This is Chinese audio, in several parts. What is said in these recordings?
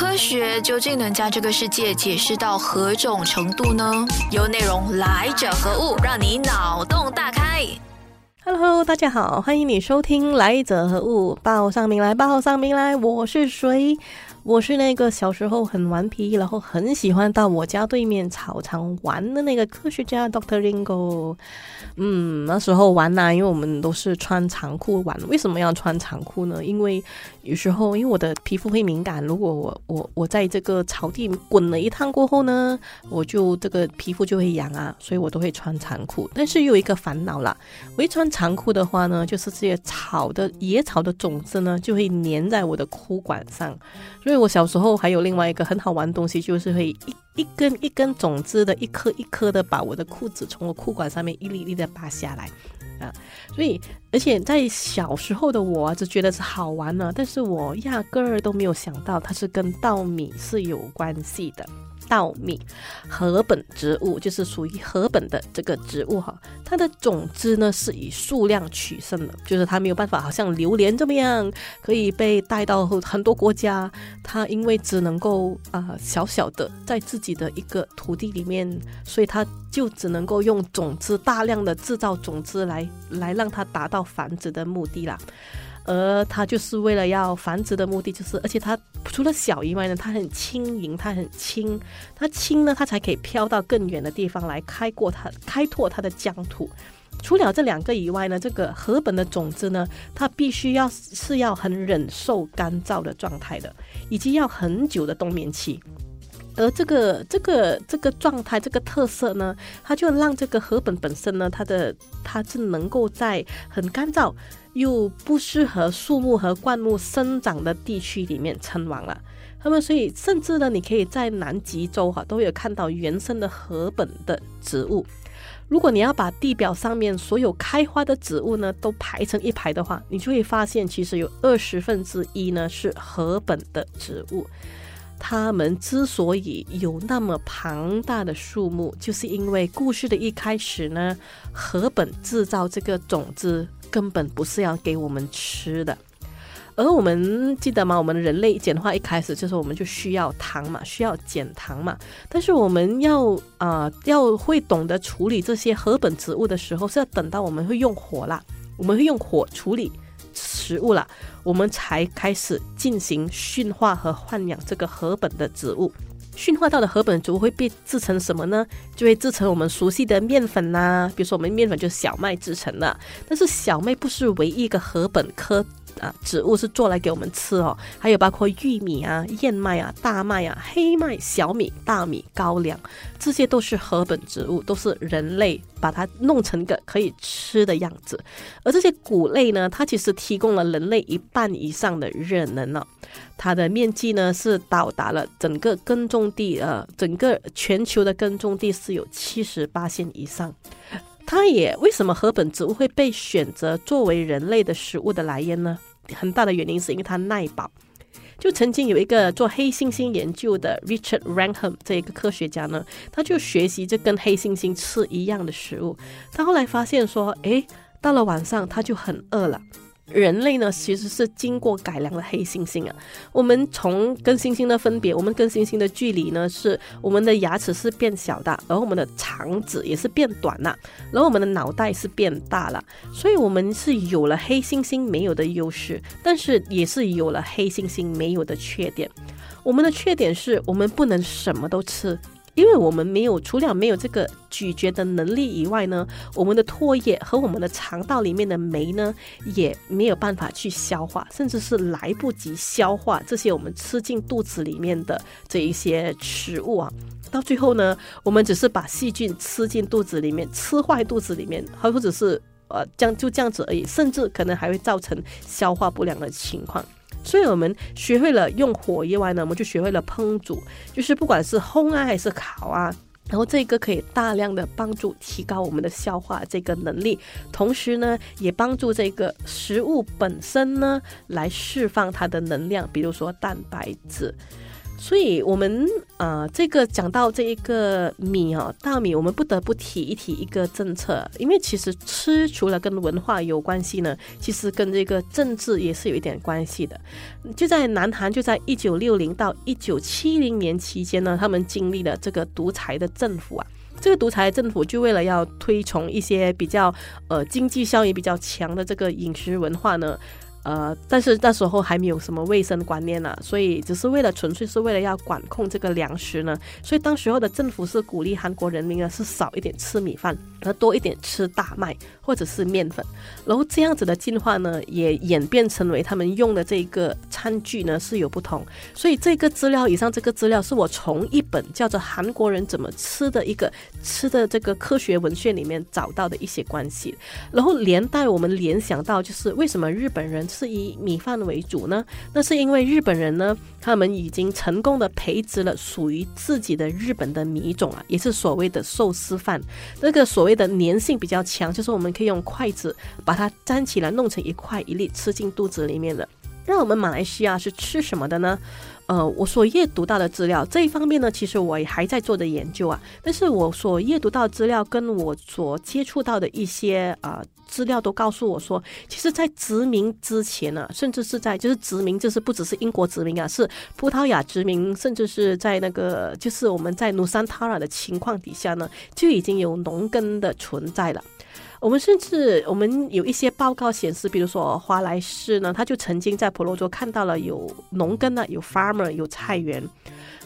科学究竟能将这个世界解释到何种程度呢？由内容来者何物，让你脑洞大开。Hello，大家好，欢迎你收听《来者何物》，报上名来，报上名来，我是谁？我是那个小时候很顽皮，然后很喜欢到我家对面草场玩的那个科学家 Doctor Ringo。嗯，那时候玩呐，因为我们都是穿长裤玩。为什么要穿长裤呢？因为有时候因为我的皮肤会敏感，如果我我我在这个草地滚了一趟过后呢，我就这个皮肤就会痒啊，所以我都会穿长裤。但是有一个烦恼啦，我一穿长裤的话呢，就是这些草的野草的种子呢就会粘在我的裤管上。因为我小时候还有另外一个很好玩的东西，就是会一一根一根种子的，一颗一颗的把我的裤子从我裤管上面一粒粒的拔下来，啊，所以而且在小时候的我就觉得是好玩呢，但是我压根儿都没有想到它是跟稻米是有关系的。稻米，禾本植物就是属于禾本的这个植物哈，它的种子呢是以数量取胜的，就是它没有办法好像榴莲这么样可以被带到很多国家，它因为只能够啊小小的在自己的一个土地里面，所以它就只能够用种子大量的制造种子来来让它达到繁殖的目的啦。而它就是为了要繁殖的目的，就是而且它除了小以外呢，它很轻盈，它很轻，它轻呢，它才可以飘到更远的地方来开过它开拓它的疆土。除了这两个以外呢，这个禾本的种子呢，它必须要是要很忍受干燥的状态的，以及要很久的冬眠期。而这个这个这个状态，这个特色呢，它就让这个禾本本身呢，它的它是能够在很干燥又不适合树木和灌木生长的地区里面称王了。那么，所以甚至呢，你可以在南极洲哈都有看到原生的禾本的植物。如果你要把地表上面所有开花的植物呢都排成一排的话，你就会发现，其实有二十分之一呢是禾本的植物。它们之所以有那么庞大的数目，就是因为故事的一开始呢，禾本制造这个种子根本不是要给我们吃的，而我们记得吗？我们人类简化一开始就是我们就需要糖嘛，需要减糖嘛。但是我们要啊要会懂得处理这些禾本植物的时候，是要等到我们会用火啦，我们会用火处理。食物了，我们才开始进行驯化和豢养这个禾本的植物。驯化到的禾本族会被制成什么呢？就会制成我们熟悉的面粉呐。比如说，我们面粉就是小麦制成的，但是小麦不是唯一一个禾本科。啊，植物是做来给我们吃哦，还有包括玉米啊、燕麦啊、大麦啊、黑麦、小米、大米、高粱，这些都是禾本植物，都是人类把它弄成个可以吃的样子。而这些谷类呢，它其实提供了人类一半以上的热能呢，它的面积呢是到达了整个耕种地，呃，整个全球的耕种地是有七十八线以上。它也为什么禾本植物会被选择作为人类的食物的来源呢？很大的原因是因为它耐饱。就曾经有一个做黑猩猩研究的 Richard Rangham 这一个科学家呢，他就学习这跟黑猩猩吃一样的食物，他后来发现说，诶，到了晚上他就很饿了。人类呢，其实是经过改良的黑猩猩啊。我们从跟猩猩的分别，我们跟猩猩的距离呢，是我们的牙齿是变小的，而我们的肠子也是变短了，然后我们的脑袋是变大了。所以，我们是有了黑猩猩没有的优势，但是也是有了黑猩猩没有的缺点。我们的缺点是我们不能什么都吃。因为我们没有除了没有这个咀嚼的能力以外呢，我们的唾液和我们的肠道里面的酶呢也没有办法去消化，甚至是来不及消化这些我们吃进肚子里面的这一些食物啊。到最后呢，我们只是把细菌吃进肚子里面，吃坏肚子里面，还或者是呃这样就这样子而已，甚至可能还会造成消化不良的情况。所以我们学会了用火以外呢，我们就学会了烹煮，就是不管是烘啊还是烤啊，然后这个可以大量的帮助提高我们的消化这个能力，同时呢也帮助这个食物本身呢来释放它的能量，比如说蛋白质。所以，我们呃，这个讲到这一个米啊，大米，我们不得不提一提一个政策，因为其实吃除了跟文化有关系呢，其实跟这个政治也是有一点关系的。就在南韩，就在一九六零到一九七零年期间呢，他们经历了这个独裁的政府啊，这个独裁政府就为了要推崇一些比较呃经济效益比较强的这个饮食文化呢。呃，但是那时候还没有什么卫生观念呢，所以只是为了纯粹是为了要管控这个粮食呢，所以当时候的政府是鼓励韩国人民呢是少一点吃米饭，而多一点吃大麦或者是面粉，然后这样子的进化呢也演变成为他们用的这个餐具呢是有不同，所以这个资料以上这个资料是我从一本叫做《韩国人怎么吃》的一个吃的这个科学文献里面找到的一些关系，然后连带我们联想到就是为什么日本人。是以米饭为主呢？那是因为日本人呢，他们已经成功的培植了属于自己的日本的米种啊，也是所谓的寿司饭。那个所谓的粘性比较强，就是我们可以用筷子把它粘起来，弄成一块一粒吃进肚子里面的。那我们马来西亚是吃什么的呢？呃，我所阅读到的资料这一方面呢，其实我也还在做的研究啊。但是我所阅读到资料跟我所接触到的一些啊资料都告诉我说，其实，在殖民之前呢，甚至是在就是殖民，就是不只是英国殖民啊，是葡萄牙殖民，甚至是在那个就是我们在努山塔拉的情况底下呢，就已经有农耕的存在了。我们甚至我们有一些报告显示，比如说华莱士呢，他就曾经在婆罗洲看到了有农耕呢，有 farmer，有菜园。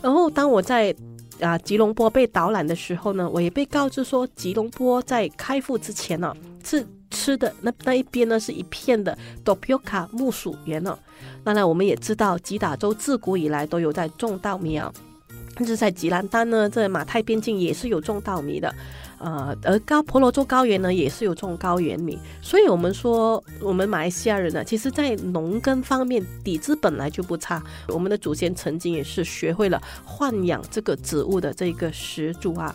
然后当我在啊吉隆坡被导览的时候呢，我也被告知说，吉隆坡在开埠之前呢，是吃的那那一边呢是一片的 dopioka 木薯园呢。当然，我们也知道吉打州自古以来都有在种稻米啊，甚至在吉兰丹呢，在马泰边境也是有种稻米的。呃，而高婆罗洲高原呢，也是有种高原米，所以我们说，我们马来西亚人呢，其实在农耕方面底子本来就不差。我们的祖先曾经也是学会了豢养这个植物的这个始祖啊。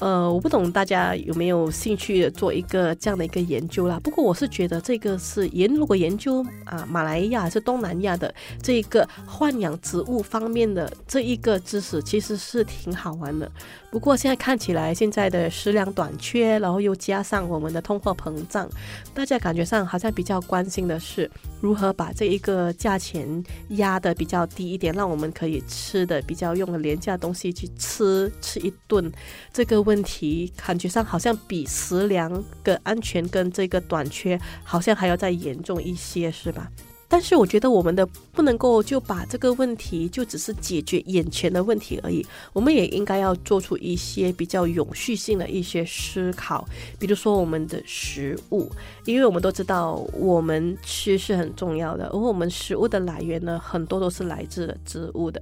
呃，我不懂大家有没有兴趣做一个这样的一个研究啦。不过我是觉得这个是研，如果研究啊马来亚还是东南亚的这一个豢养植物方面的这一个知识，其实是挺好玩的。不过现在看起来，现在的食粮短缺，然后又加上我们的通货膨胀，大家感觉上好像比较关心的是如何把这一个价钱压的比较低一点，让我们可以吃的比较用廉价东西去吃吃一顿。这个问题感觉上好像比食粮的安全跟这个短缺好像还要再严重一些，是吧？但是我觉得我们的不能够就把这个问题就只是解决眼前的问题而已，我们也应该要做出一些比较永续性的一些思考，比如说我们的食物，因为我们都知道我们吃是很重要的，而我们食物的来源呢，很多都是来自植物的。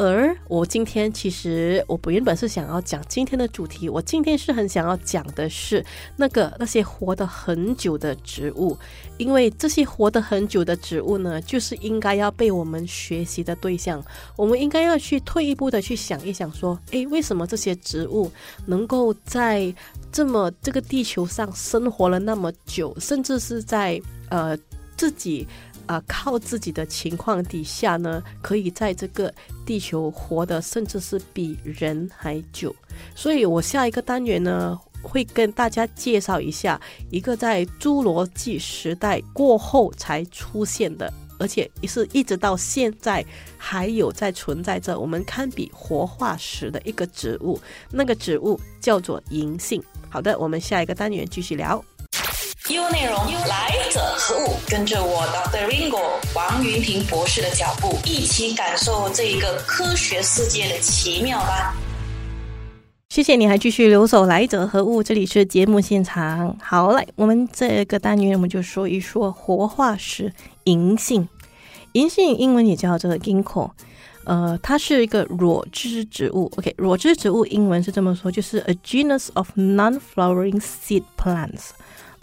而我今天其实我不原本是想要讲今天的主题，我今天是很想要讲的是那个那些活得很久的植物，因为这些活得很久的植物呢，就是应该要被我们学习的对象。我们应该要去退一步的去想一想，说，诶，为什么这些植物能够在这么这个地球上生活了那么久，甚至是在呃自己。啊，靠自己的情况底下呢，可以在这个地球活得甚至是比人还久。所以我下一个单元呢，会跟大家介绍一下一个在侏罗纪时代过后才出现的，而且是一直到现在还有在存在着，我们堪比活化石的一个植物。那个植物叫做银杏。好的，我们下一个单元继续聊。U 内容来者何物？跟着我 Dr. Ringo 王云平博士的脚步，一起感受这一个科学世界的奇妙吧。谢谢你还继续留守来者何物？这里是节目现场。好，嘞，我们这个单元我们就说一说活化石银杏。银杏英文也叫做 ginkgo，呃，它是一个裸枝植物。OK，裸枝植物英文是这么说，就是 a genus of non-flowering seed plants。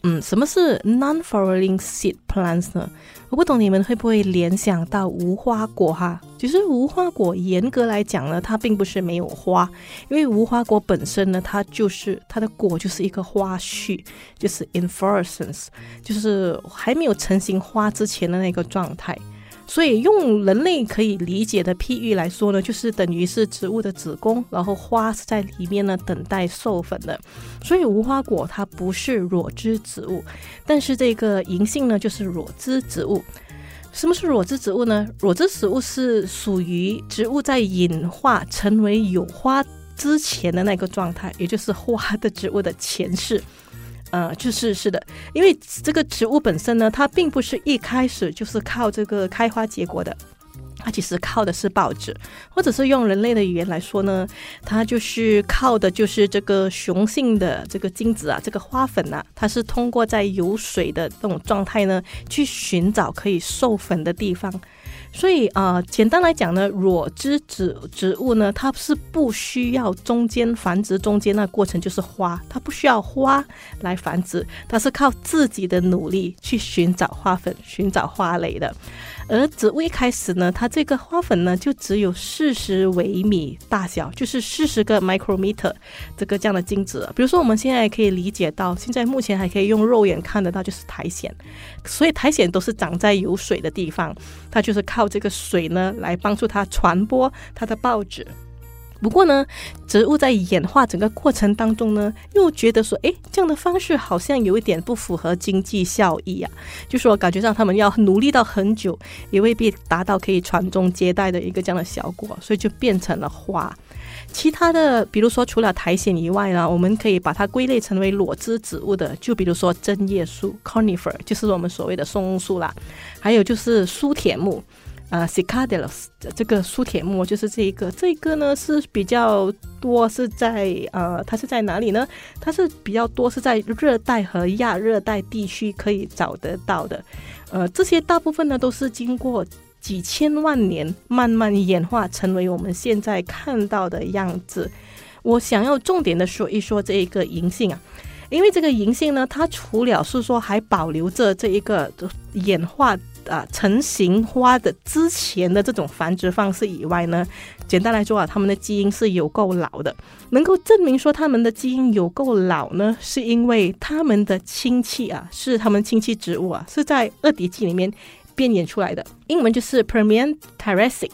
嗯，什么是 non-flowering seed plants 呢？我不懂你们会不会联想到无花果哈？其实无花果严格来讲呢，它并不是没有花，因为无花果本身呢，它就是它的果就是一个花序，就是 inflorescence，就是还没有成型花之前的那个状态。所以用人类可以理解的譬喻来说呢，就是等于是植物的子宫，然后花是在里面呢等待授粉的。所以无花果它不是裸枝植物，但是这个银杏呢就是裸枝植物。什么是裸枝植物呢？裸枝植物是属于植物在演化成为有花之前的那个状态，也就是花的植物的前世。呃，就是是的，因为这个植物本身呢，它并不是一开始就是靠这个开花结果的，它其实靠的是报纸，或者是用人类的语言来说呢，它就是靠的就是这个雄性的这个精子啊，这个花粉呐，它是通过在有水的这种状态呢，去寻找可以授粉的地方。所以啊，简单来讲呢，裸枝植植物呢，它是不需要中间繁殖，中间那过程就是花，它不需要花来繁殖，它是靠自己的努力去寻找花粉、寻找花蕾的。而植物一开始呢，它这个花粉呢就只有四十微米大小，就是四十个 micrometer 这个这样的精子。比如说我们现在可以理解到，现在目前还可以用肉眼看得到，就是苔藓。所以苔藓都是长在有水的地方，它就是靠这个水呢来帮助它传播它的报纸。不过呢，植物在演化整个过程当中呢，又觉得说，哎，这样的方式好像有一点不符合经济效益啊。就说感觉上他们要努力到很久，也未必达到可以传宗接代的一个这样的效果，所以就变成了花。其他的，比如说除了苔藓以外呢，我们可以把它归类成为裸枝植物的，就比如说针叶树 （conifer），就是我们所谓的松树啦，还有就是苏铁木。啊，Cicadelos 这个苏铁木就是这一个，这一个呢是比较多是在呃，它是在哪里呢？它是比较多是在热带和亚热带地区可以找得到的。呃，这些大部分呢都是经过几千万年慢慢演化成为我们现在看到的样子。我想要重点的说一说这一个银杏啊，因为这个银杏呢，它除了是说还保留着这一个演化。啊，成型花的之前的这种繁殖方式以外呢，简单来说啊，它们的基因是有够老的。能够证明说它们的基因有够老呢，是因为它们的亲戚啊，是它们亲戚植物啊，是在二叠纪里面变演出来的。英文就是 Permian Triassic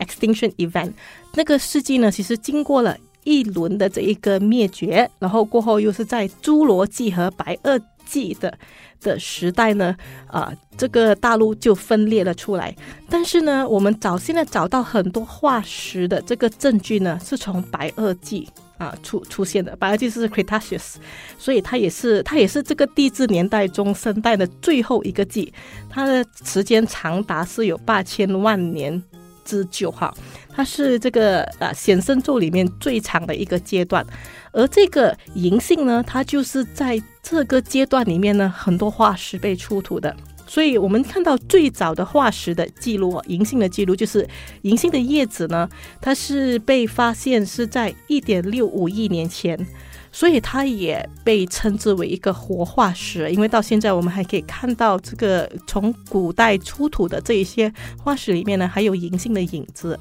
Extinction Event。那个世纪呢，其实经过了一轮的这一个灭绝，然后过后又是在侏罗纪和白垩纪的。的时代呢，啊，这个大陆就分裂了出来。但是呢，我们找现在找到很多化石的这个证据呢，是从白垩纪啊出出现的。白垩纪是 Cretaceous，所以它也是它也是这个地质年代中生代的最后一个纪，它的时间长达是有八千万年之久哈。它是这个啊显生咒里面最长的一个阶段，而这个银杏呢，它就是在这个阶段里面呢，很多化石被出土的。所以我们看到最早的化石的记录，银杏的记录就是银杏的叶子呢，它是被发现是在一点六五亿年前。所以它也被称之为一个活化石，因为到现在我们还可以看到这个从古代出土的这一些化石里面呢，还有银杏的影子。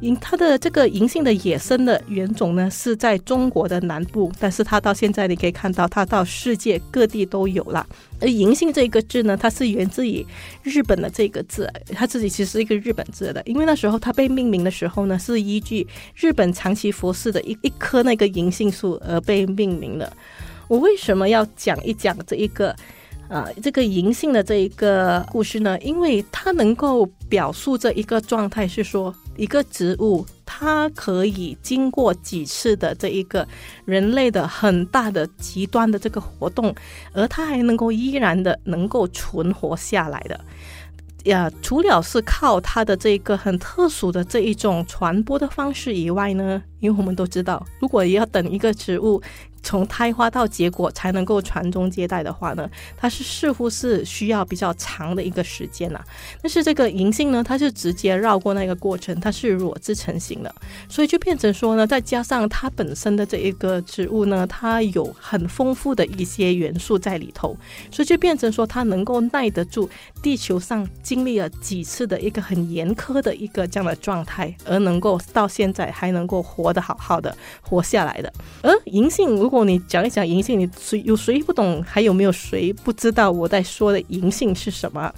银它的这个银杏的野生的原种呢是在中国的南部，但是它到现在你可以看到它到世界各地都有了。而银杏这个字呢，它是源自于日本的这个字，它自己其实是一个日本字的，因为那时候它被命名的时候呢，是依据日本长崎佛寺的一一棵那个银杏树而被命名的。我为什么要讲一讲这一个？啊，这个银杏的这一个故事呢，因为它能够表述这一个状态，是说一个植物它可以经过几次的这一个人类的很大的极端的这个活动，而它还能够依然的能够存活下来的。呀，除了是靠它的这个很特殊的这一种传播的方式以外呢，因为我们都知道，如果要等一个植物。从胎花到结果才能够传宗接代的话呢，它是似乎是需要比较长的一个时间呐。但是这个银杏呢，它是直接绕过那个过程，它是裸枝成型的，所以就变成说呢，再加上它本身的这一个植物呢，它有很丰富的一些元素在里头，所以就变成说它能够耐得住地球上经历了几次的一个很严苛的一个这样的状态，而能够到现在还能够活得好好的活下来的。而银杏。如果你讲一讲银杏，你谁有谁不懂？还有没有谁不知道我在说的银杏是什么？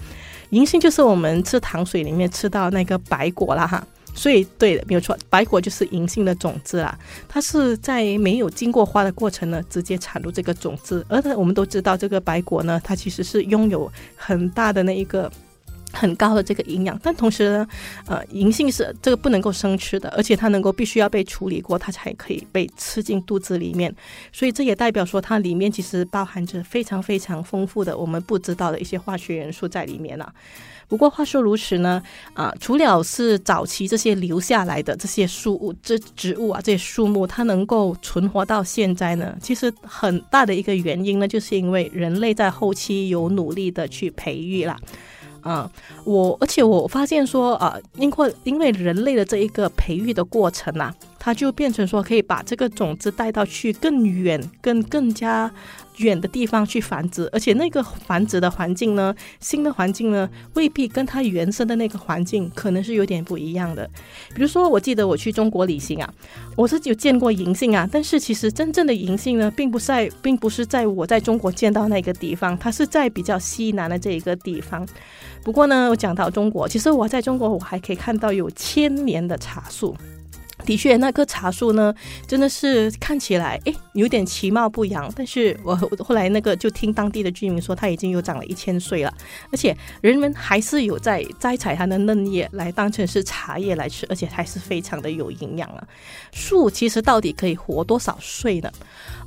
银杏就是我们吃糖水里面吃到那个白果啦哈。所以，对的，没有错，白果就是银杏的种子啦。它是在没有经过花的过程呢，直接产出这个种子。而且我们都知道，这个白果呢，它其实是拥有很大的那一个很高的这个营养。但同时呢，呃，银杏是这个不能够生吃的，而且它能够必须要被处理过，它才可以被吃进肚子里面。所以这也代表说，它里面其实包含着非常非常丰富的我们不知道的一些化学元素在里面了。不过话说如此呢，啊，除了是早期这些留下来的这些树物、这植物啊，这些树木，它能够存活到现在呢，其实很大的一个原因呢，就是因为人类在后期有努力的去培育啦。啊，我而且我发现说啊，因为因为人类的这一个培育的过程啊，它就变成说可以把这个种子带到去更远、更更加。远的地方去繁殖，而且那个繁殖的环境呢，新的环境呢，未必跟它原生的那个环境可能是有点不一样的。比如说，我记得我去中国旅行啊，我是有见过银杏啊，但是其实真正的银杏呢，并不在，并不是在我在中国见到那个地方，它是在比较西南的这一个地方。不过呢，我讲到中国，其实我在中国，我还可以看到有千年的茶树。的确，那棵茶树呢，真的是看起来哎有点其貌不扬。但是我后来那个就听当地的居民说，它已经有长了一千岁了，而且人们还是有在摘采它的嫩叶来当成是茶叶来吃，而且还是非常的有营养了。树其实到底可以活多少岁呢？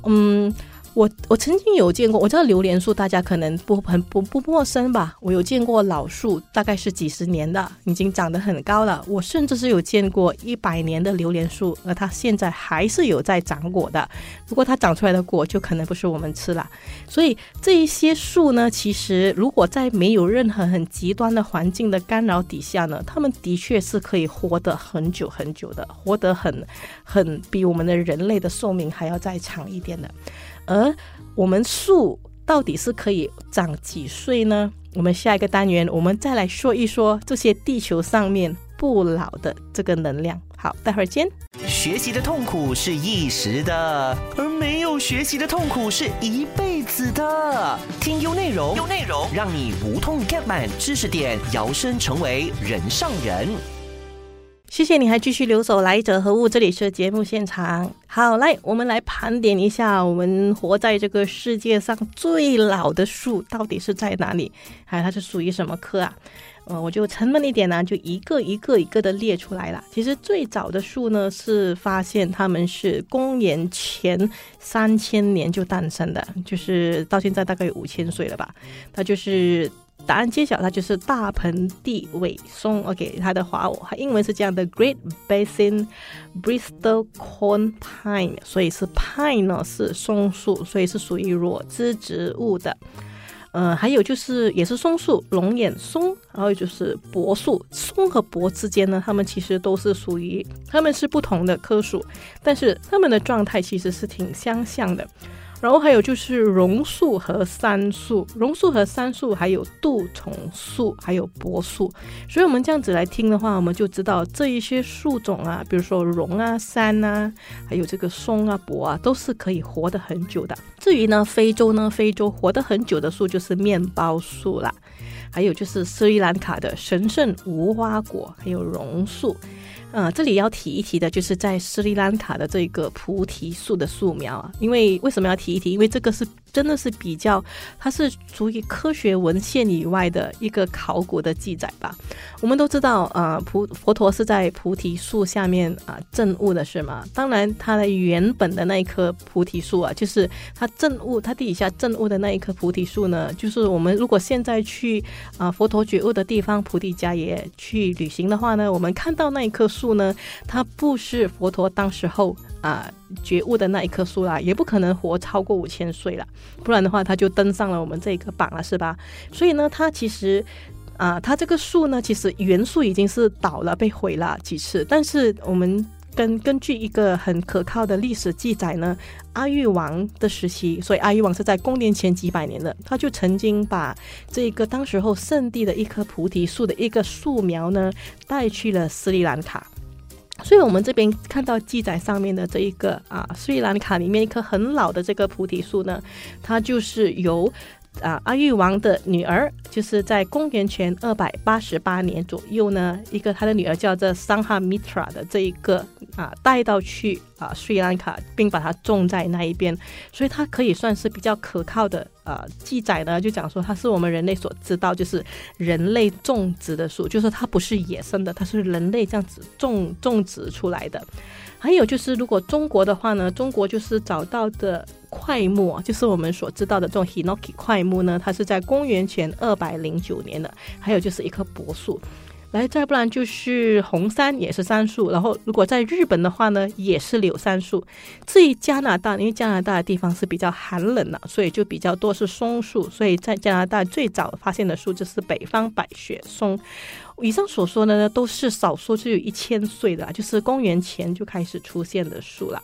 嗯。我我曾经有见过，我知道榴莲树大家可能不很不不陌生吧？我有见过老树，大概是几十年的，已经长得很高了。我甚至是有见过一百年的榴莲树，而它现在还是有在长果的。不过它长出来的果就可能不是我们吃了。所以这一些树呢，其实如果在没有任何很极端的环境的干扰底下呢，它们的确是可以活得很久很久的，活得很很比我们的人类的寿命还要再长一点的。而我们树到底是可以长几岁呢？我们下一个单元，我们再来说一说这些地球上面不老的这个能量。好，待会儿见。学习的痛苦是一时的，而没有学习的痛苦是一辈子的。听优内容，优内容让你无痛 get 满知识点，摇身成为人上人。谢谢你还继续留守来者何物？这里是节目现场。好，来，我们来盘点一下，我们活在这个世界上最老的树到底是在哪里？还有它是属于什么科啊？呃，我就沉闷一点呢，就一个一个一个的列出来了。其实最早的树呢，是发现它们是公元前三千年就诞生的，就是到现在大概有五千岁了吧？它就是。答案揭晓，它就是大盆地尾松。OK，它的华它英文是这样的：Great Basin Bristol Corn Pine。所以是 pine 呢，是松树，所以是属于裸枝植物的。呃，还有就是也是松树，龙眼松，然后就是柏树。松和柏之间呢，它们其实都是属于，它们是不同的科属，但是它们的状态其实是挺相像的。然后还有就是榕树和杉树，榕树和杉树，还有杜丛树，还有柏树。所以，我们这样子来听的话，我们就知道这一些树种啊，比如说榕啊、杉啊，还有这个松啊、柏啊，都是可以活得很久的。至于呢，非洲呢，非洲活得很久的树就是面包树啦，还有就是斯里兰卡的神圣无花果，还有榕树。呃，这里要提一提的，就是在斯里兰卡的这个菩提树的树苗啊，因为为什么要提一提？因为这个是。真的是比较，它是属于科学文献以外的一个考古的记载吧。我们都知道，呃，菩佛陀是在菩提树下面啊证悟的是吗？当然，它的原本的那一棵菩提树啊，就是它证悟，它底下证悟的那一棵菩提树呢，就是我们如果现在去啊佛陀觉悟的地方菩提迦耶去旅行的话呢，我们看到那一棵树呢，它不是佛陀当时候。啊，觉悟的那一棵树啦，也不可能活超过五千岁了，不然的话，它就登上了我们这个榜了，是吧？所以呢，它其实啊，它这个树呢，其实元素已经是倒了，被毁了几次。但是我们根根据一个很可靠的历史记载呢，阿育王的时期，所以阿育王是在公元前几百年的，他就曾经把这个当时候圣地的一棵菩提树的一个树苗呢，带去了斯里兰卡。所以，我们这边看到记载上面的这一个啊，斯里兰卡里面一棵很老的这个菩提树呢，它就是由啊阿育王的女儿，就是在公元前二百八十八年左右呢，一个他的女儿叫做桑哈米特拉的这一个啊带到去啊斯里兰卡，并把它种在那一边，所以它可以算是比较可靠的呃记载呢，就讲说它是我们人类所知道，就是人类种植的树，就是它不是野生的，它是人类这样子种种植出来的。还有就是，如果中国的话呢，中国就是找到的块木，就是我们所知道的这种 Hinoki 块木呢，它是在公元前二百零九年的。还有就是一棵柏树，来再不然就是红杉，也是杉树。然后如果在日本的话呢，也是柳杉树。至于加拿大，因为加拿大的地方是比较寒冷的，所以就比较多是松树。所以在加拿大最早发现的树就是北方白雪松。以上所说的呢，都是少说就有一千岁的，就是公元前就开始出现的树啦。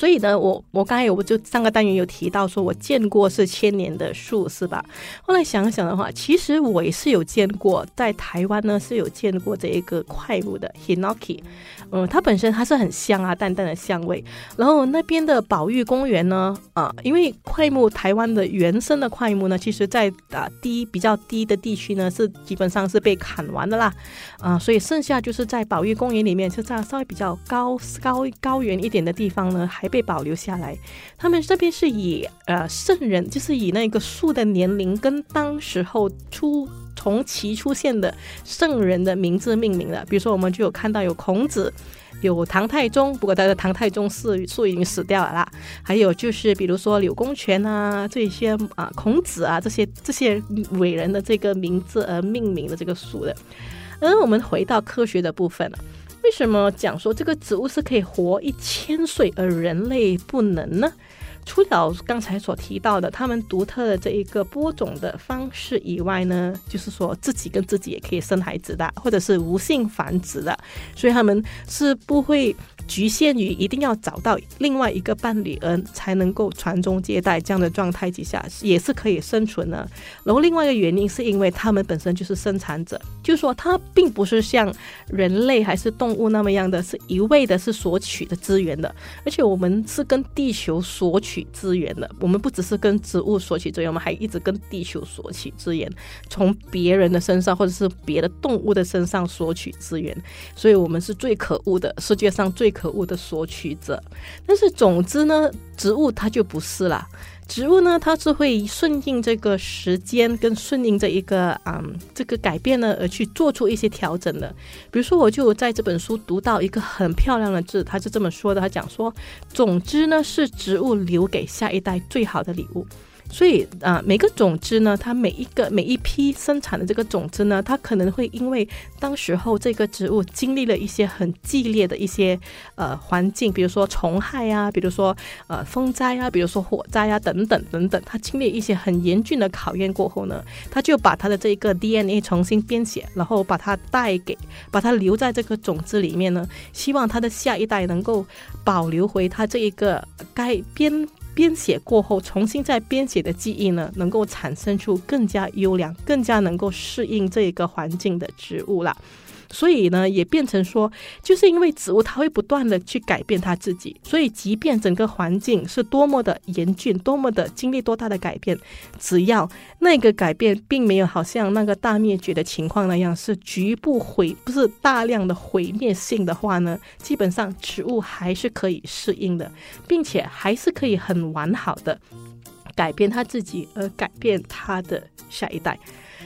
所以呢，我我刚才我就上个单元有提到说，我见过是千年的树，是吧？后来想想的话，其实我也是有见过，在台湾呢是有见过这一个快木的 Hinoki。嗯，它本身它是很香啊，淡淡的香味。然后那边的保育公园呢，啊，因为块木台湾的原生的块木呢，其实在啊低比较低的地区呢，是基本上是被砍完的啦，啊，所以剩下就是在保育公园里面，就在稍微比较高高高原一点的地方呢，还被保留下来。他们这边是以呃圣人，就是以那个树的年龄跟当时候出。从其出现的圣人的名字命名的，比如说我们就有看到有孔子，有唐太宗，不过他的唐太宗是树已经死掉了啦。还有就是比如说柳公权啊，这些啊孔子啊这些这些伟人的这个名字而命名的这个树的。而我们回到科学的部分了，为什么讲说这个植物是可以活一千岁，而人类不能呢？除了刚才所提到的他们独特的这一个播种的方式以外呢，就是说自己跟自己也可以生孩子的，或者是无性繁殖的，所以他们是不会。局限于一定要找到另外一个伴侣，而才能够传宗接代这样的状态之下，也是可以生存的。然后另外一个原因是因为他们本身就是生产者，就是说它并不是像人类还是动物那么样的，是一味的是索取的资源的。而且我们是跟地球索取资源的，我们不只是跟植物索取资源，我们还一直跟地球索取资源，从别人的身上或者是别的动物的身上索取资源。所以我们是最可恶的，世界上最。可恶的索取者，但是总之呢，植物它就不是啦。植物呢，它是会顺应这个时间跟顺应这一个嗯这个改变呢，而去做出一些调整的。比如说，我就在这本书读到一个很漂亮的字，他是这么说的：他讲说，总之呢，是植物留给下一代最好的礼物。所以啊，每个种子呢，它每一个每一批生产的这个种子呢，它可能会因为当时候这个植物经历了一些很激烈的一些呃环境，比如说虫害啊，比如说呃风灾啊，比如说火灾啊等等等等，它经历一些很严峻的考验过后呢，它就把它的这个 DNA 重新编写，然后把它带给，把它留在这个种子里面呢，希望它的下一代能够保留回它这一个该编。编写过后，重新再编写的记忆呢，能够产生出更加优良、更加能够适应这一个环境的植物了。所以呢，也变成说，就是因为植物它会不断的去改变它自己，所以即便整个环境是多么的严峻，多么的经历多大的改变，只要那个改变并没有好像那个大灭绝的情况那样是局部毁，不是大量的毁灭性的话呢，基本上植物还是可以适应的，并且还是可以很完好的改变它自己，而改变它的下一代。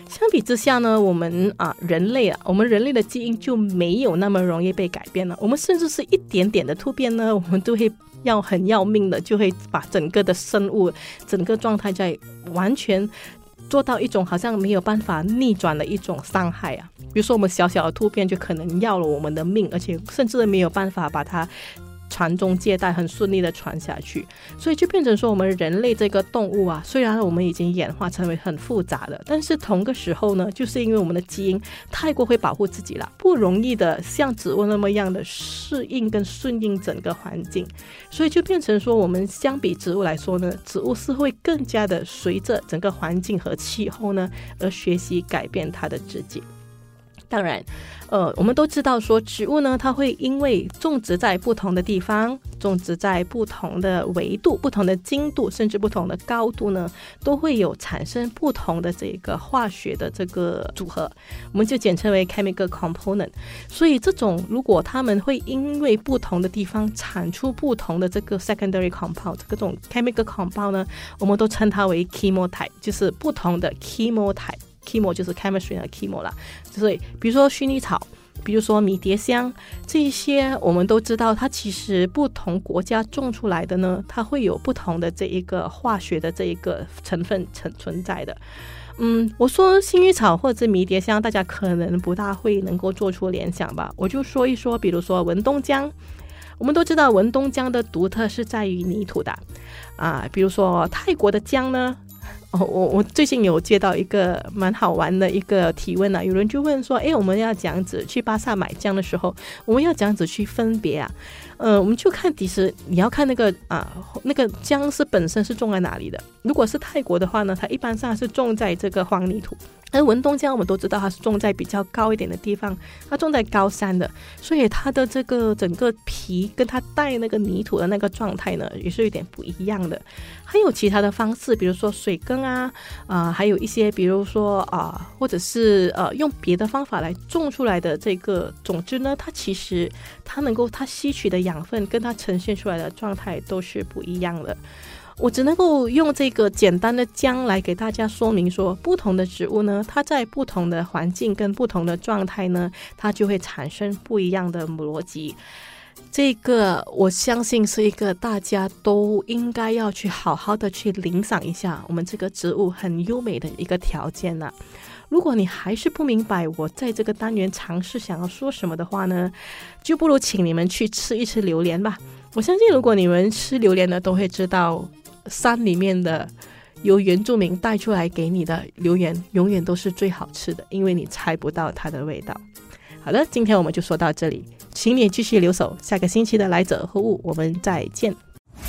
相比之下呢，我们啊人类啊，我们人类的基因就没有那么容易被改变了。我们甚至是一点点的突变呢，我们都会要很要命的，就会把整个的生物整个状态在完全做到一种好像没有办法逆转的一种伤害啊。比如说我们小小的突变就可能要了我们的命，而且甚至没有办法把它。传宗接代很顺利的传下去，所以就变成说，我们人类这个动物啊，虽然我们已经演化成为很复杂的，但是同个时候呢，就是因为我们的基因太过会保护自己了，不容易的像植物那么样的适应跟顺应整个环境，所以就变成说，我们相比植物来说呢，植物是会更加的随着整个环境和气候呢而学习改变它的自己。当然，呃，我们都知道说植物呢，它会因为种植在不同的地方，种植在不同的维度、不同的精度，甚至不同的高度呢，都会有产生不同的这个化学的这个组合，我们就简称为 chemical component。所以，这种如果它们会因为不同的地方产出不同的这个 secondary compound，这种 chemical compound 呢，我们都称它为 chemotype，就是不同的 chemotype。Chemo 就是 chemistry 的 chemo 啦，所以比如说薰衣草，比如说迷迭香，这些我们都知道，它其实不同国家种出来的呢，它会有不同的这一个化学的这一个成分存存在的。嗯，我说薰衣草或者迷迭香，大家可能不大会能够做出联想吧？我就说一说，比如说文东姜，我们都知道文东姜的独特是在于泥土的啊，比如说泰国的姜呢。哦，我我最近有接到一个蛮好玩的一个提问啊，有人就问说，哎，我们要这样子去巴萨买酱的时候，我们要这样子去分别啊？呃，我们就看其实你要看那个啊，那个姜是本身是种在哪里的。如果是泰国的话呢，它一般上是种在这个黄泥土。而文东姜我们都知道它是种在比较高一点的地方，它种在高山的，所以它的这个整个皮跟它带那个泥土的那个状态呢，也是有点不一样的。还有其他的方式，比如说水耕啊，啊，还有一些比如说啊，或者是呃用别的方法来种出来的这个种子呢，它其实它能够它吸取的养分跟它呈现出来的状态都是不一样的。我只能够用这个简单的姜来给大家说明说，不同的植物呢，它在不同的环境跟不同的状态呢，它就会产生不一样的逻辑。这个我相信是一个大家都应该要去好好的去领赏一下我们这个植物很优美的一个条件呢。如果你还是不明白我在这个单元尝试想要说什么的话呢，就不如请你们去吃一吃榴莲吧。我相信如果你们吃榴莲的，都会知道。山里面的由原住民带出来给你的榴莲，永远都是最好吃的，因为你猜不到它的味道。好了，今天我们就说到这里，请你继续留守，下个星期的来者何物，我们再见。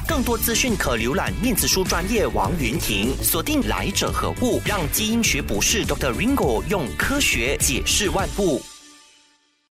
更多资讯可浏览面子书专业王云婷，锁定来者何故，让基因学博士 Dr. Ringo 用科学解释万物。